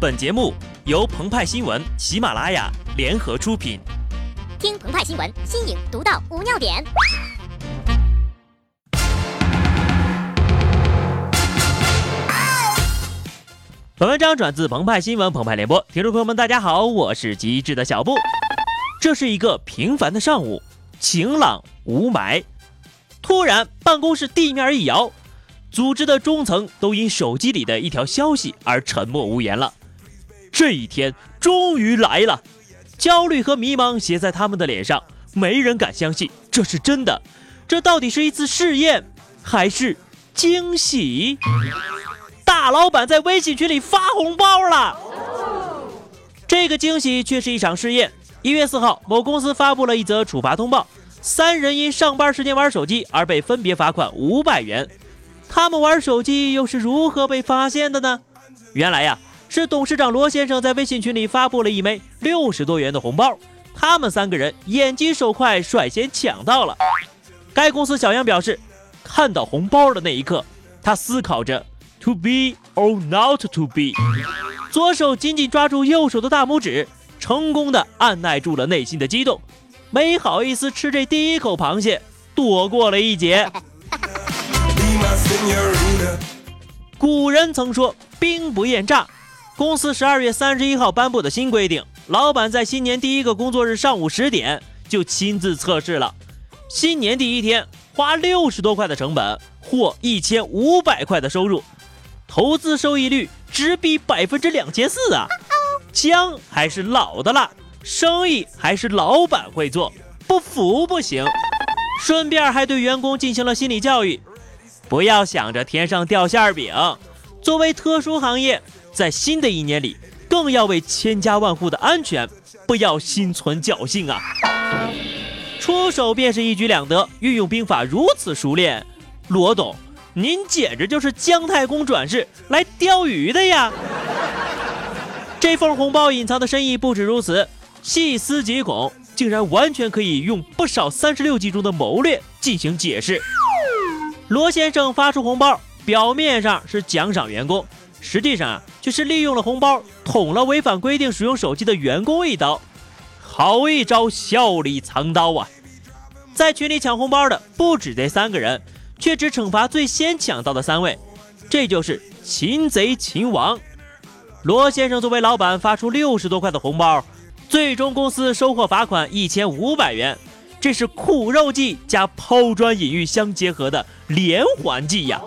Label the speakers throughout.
Speaker 1: 本节目由澎湃新闻、喜马拉雅联合出品。
Speaker 2: 听澎湃新闻，新颖独到，无尿点。
Speaker 1: 本文章转自澎湃新闻、澎湃联播，听众朋友们，大家好，我是极致的小布。这是一个平凡的上午，晴朗无霾。突然，办公室地面一摇，组织的中层都因手机里的一条消息而沉默无言了。这一天终于来了，焦虑和迷茫写在他们的脸上，没人敢相信这是真的。这到底是一次试验，还是惊喜？大老板在微信群里发红包了，这个惊喜却是一场试验。一月四号，某公司发布了一则处罚通报，三人因上班时间玩手机而被分别罚款五百元。他们玩手机又是如何被发现的呢？原来呀。是董事长罗先生在微信群里发布了一枚六十多元的红包，他们三个人眼疾手快，率先抢到了。该公司小杨表示，看到红包的那一刻，他思考着 to be or not to be，左手紧紧抓住右手的大拇指，成功的按耐住了内心的激动，没好意思吃这第一口螃蟹，躲过了一劫。古人曾说，兵不厌诈。公司十二月三十一号颁布的新规定，老板在新年第一个工作日上午十点就亲自测试了。新年第一天花六十多块的成本，获一千五百块的收入，投资收益率直逼百分之两千四啊！姜还是老的辣，生意还是老板会做，不服不行。顺便还对员工进行了心理教育，不要想着天上掉馅儿饼，作为特殊行业。在新的一年里，更要为千家万户的安全，不要心存侥幸啊！出手便是一举两得，运用兵法如此熟练，罗董，您简直就是姜太公转世来钓鱼的呀！这份红包隐藏的深意不止如此，细思极恐，竟然完全可以用不少三十六计中的谋略进行解释。罗先生发出红包，表面上是奖赏员工。实际上啊，却是利用了红包捅了违反规定使用手机的员工一刀，好一招笑里藏刀啊！在群里抢红包的不止这三个人，却只惩罚最先抢到的三位，这就是擒贼擒王。罗先生作为老板发出六十多块的红包，最终公司收获罚款一千五百元，这是苦肉计加抛砖引玉相结合的连环计呀！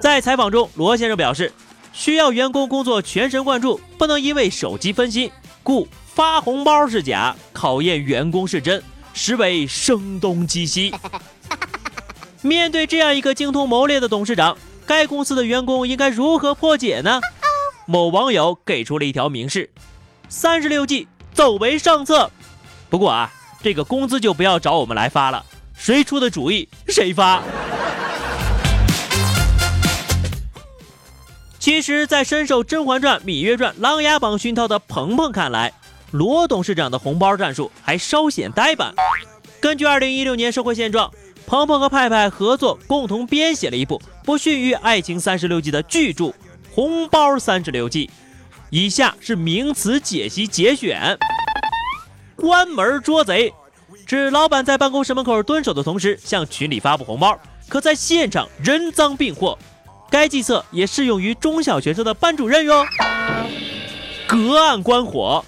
Speaker 1: 在采访中，罗先生表示。需要员工工作全神贯注，不能因为手机分心，故发红包是假，考验员工是真，实为声东击西。面对这样一个精通谋略的董事长，该公司的员工应该如何破解呢？某网友给出了一条明示：三十六计，走为上策。不过啊，这个工资就不要找我们来发了，谁出的主意谁发。其实，在深受《甄嬛传》《芈月传》《琅琊榜》熏陶的鹏鹏看来，罗董事长的红包战术还稍显呆板。根据2016年社会现状，鹏鹏和派派合作共同编写了一部不逊于《爱情三十六计》的巨著《红包三十六计》。以下是名词解析节选：关门捉贼，指老板在办公室门口蹲守的同时，向群里发布红包，可在现场人赃并获。该计策也适用于中小学生的班主任哟。隔岸观火，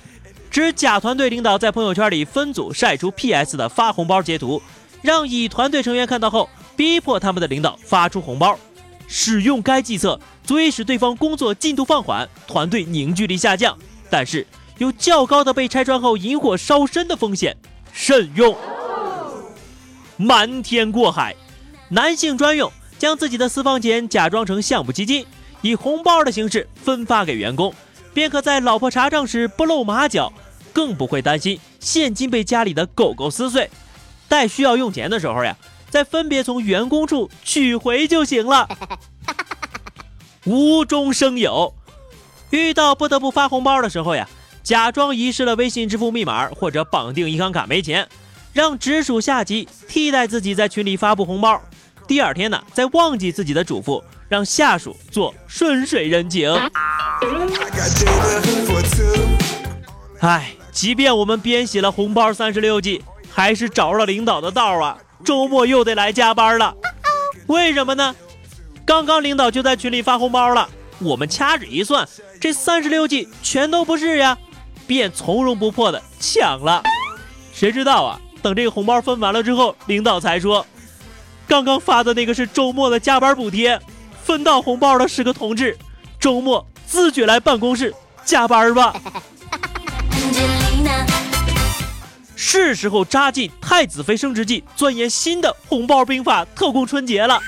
Speaker 1: 指甲团队领导在朋友圈里分组晒出 PS 的发红包截图，让乙团队成员看到后，逼迫他们的领导发出红包。使用该计策足以使对方工作进度放缓，团队凝聚力下降，但是有较高的被拆穿后引火烧身的风险，慎用。瞒天过海，男性专用。将自己的私房钱假装成项目基金，以红包的形式分发给员工，便可在老婆查账时不露马脚，更不会担心现金被家里的狗狗撕碎。待需要用钱的时候呀，再分别从员工处取回就行了。无中生有，遇到不得不发红包的时候呀，假装遗失了微信支付密码或者绑定银行卡没钱，让直属下级替代自己在群里发布红包。第二天呢，再忘记自己的嘱咐，让下属做顺水人情。唉，即便我们编写了红包三十六计，还是着了领导的道啊！周末又得来加班了，为什么呢？刚刚领导就在群里发红包了，我们掐指一算，这三十六计全都不是呀，便从容不迫的抢了。谁知道啊？等这个红包分完了之后，领导才说，刚刚发的那个是周末的加班补贴，分到红包的是个同志，周末自觉来办公室加班吧。是时候扎进太子妃升职记，钻研新的红包兵法，特供春节了。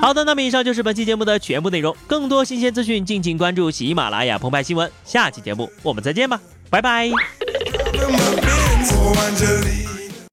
Speaker 1: 好的，那么以上就是本期节目的全部内容。更多新鲜资讯，敬请关注喜马拉雅澎湃新闻。下期节目我们再见吧，拜拜。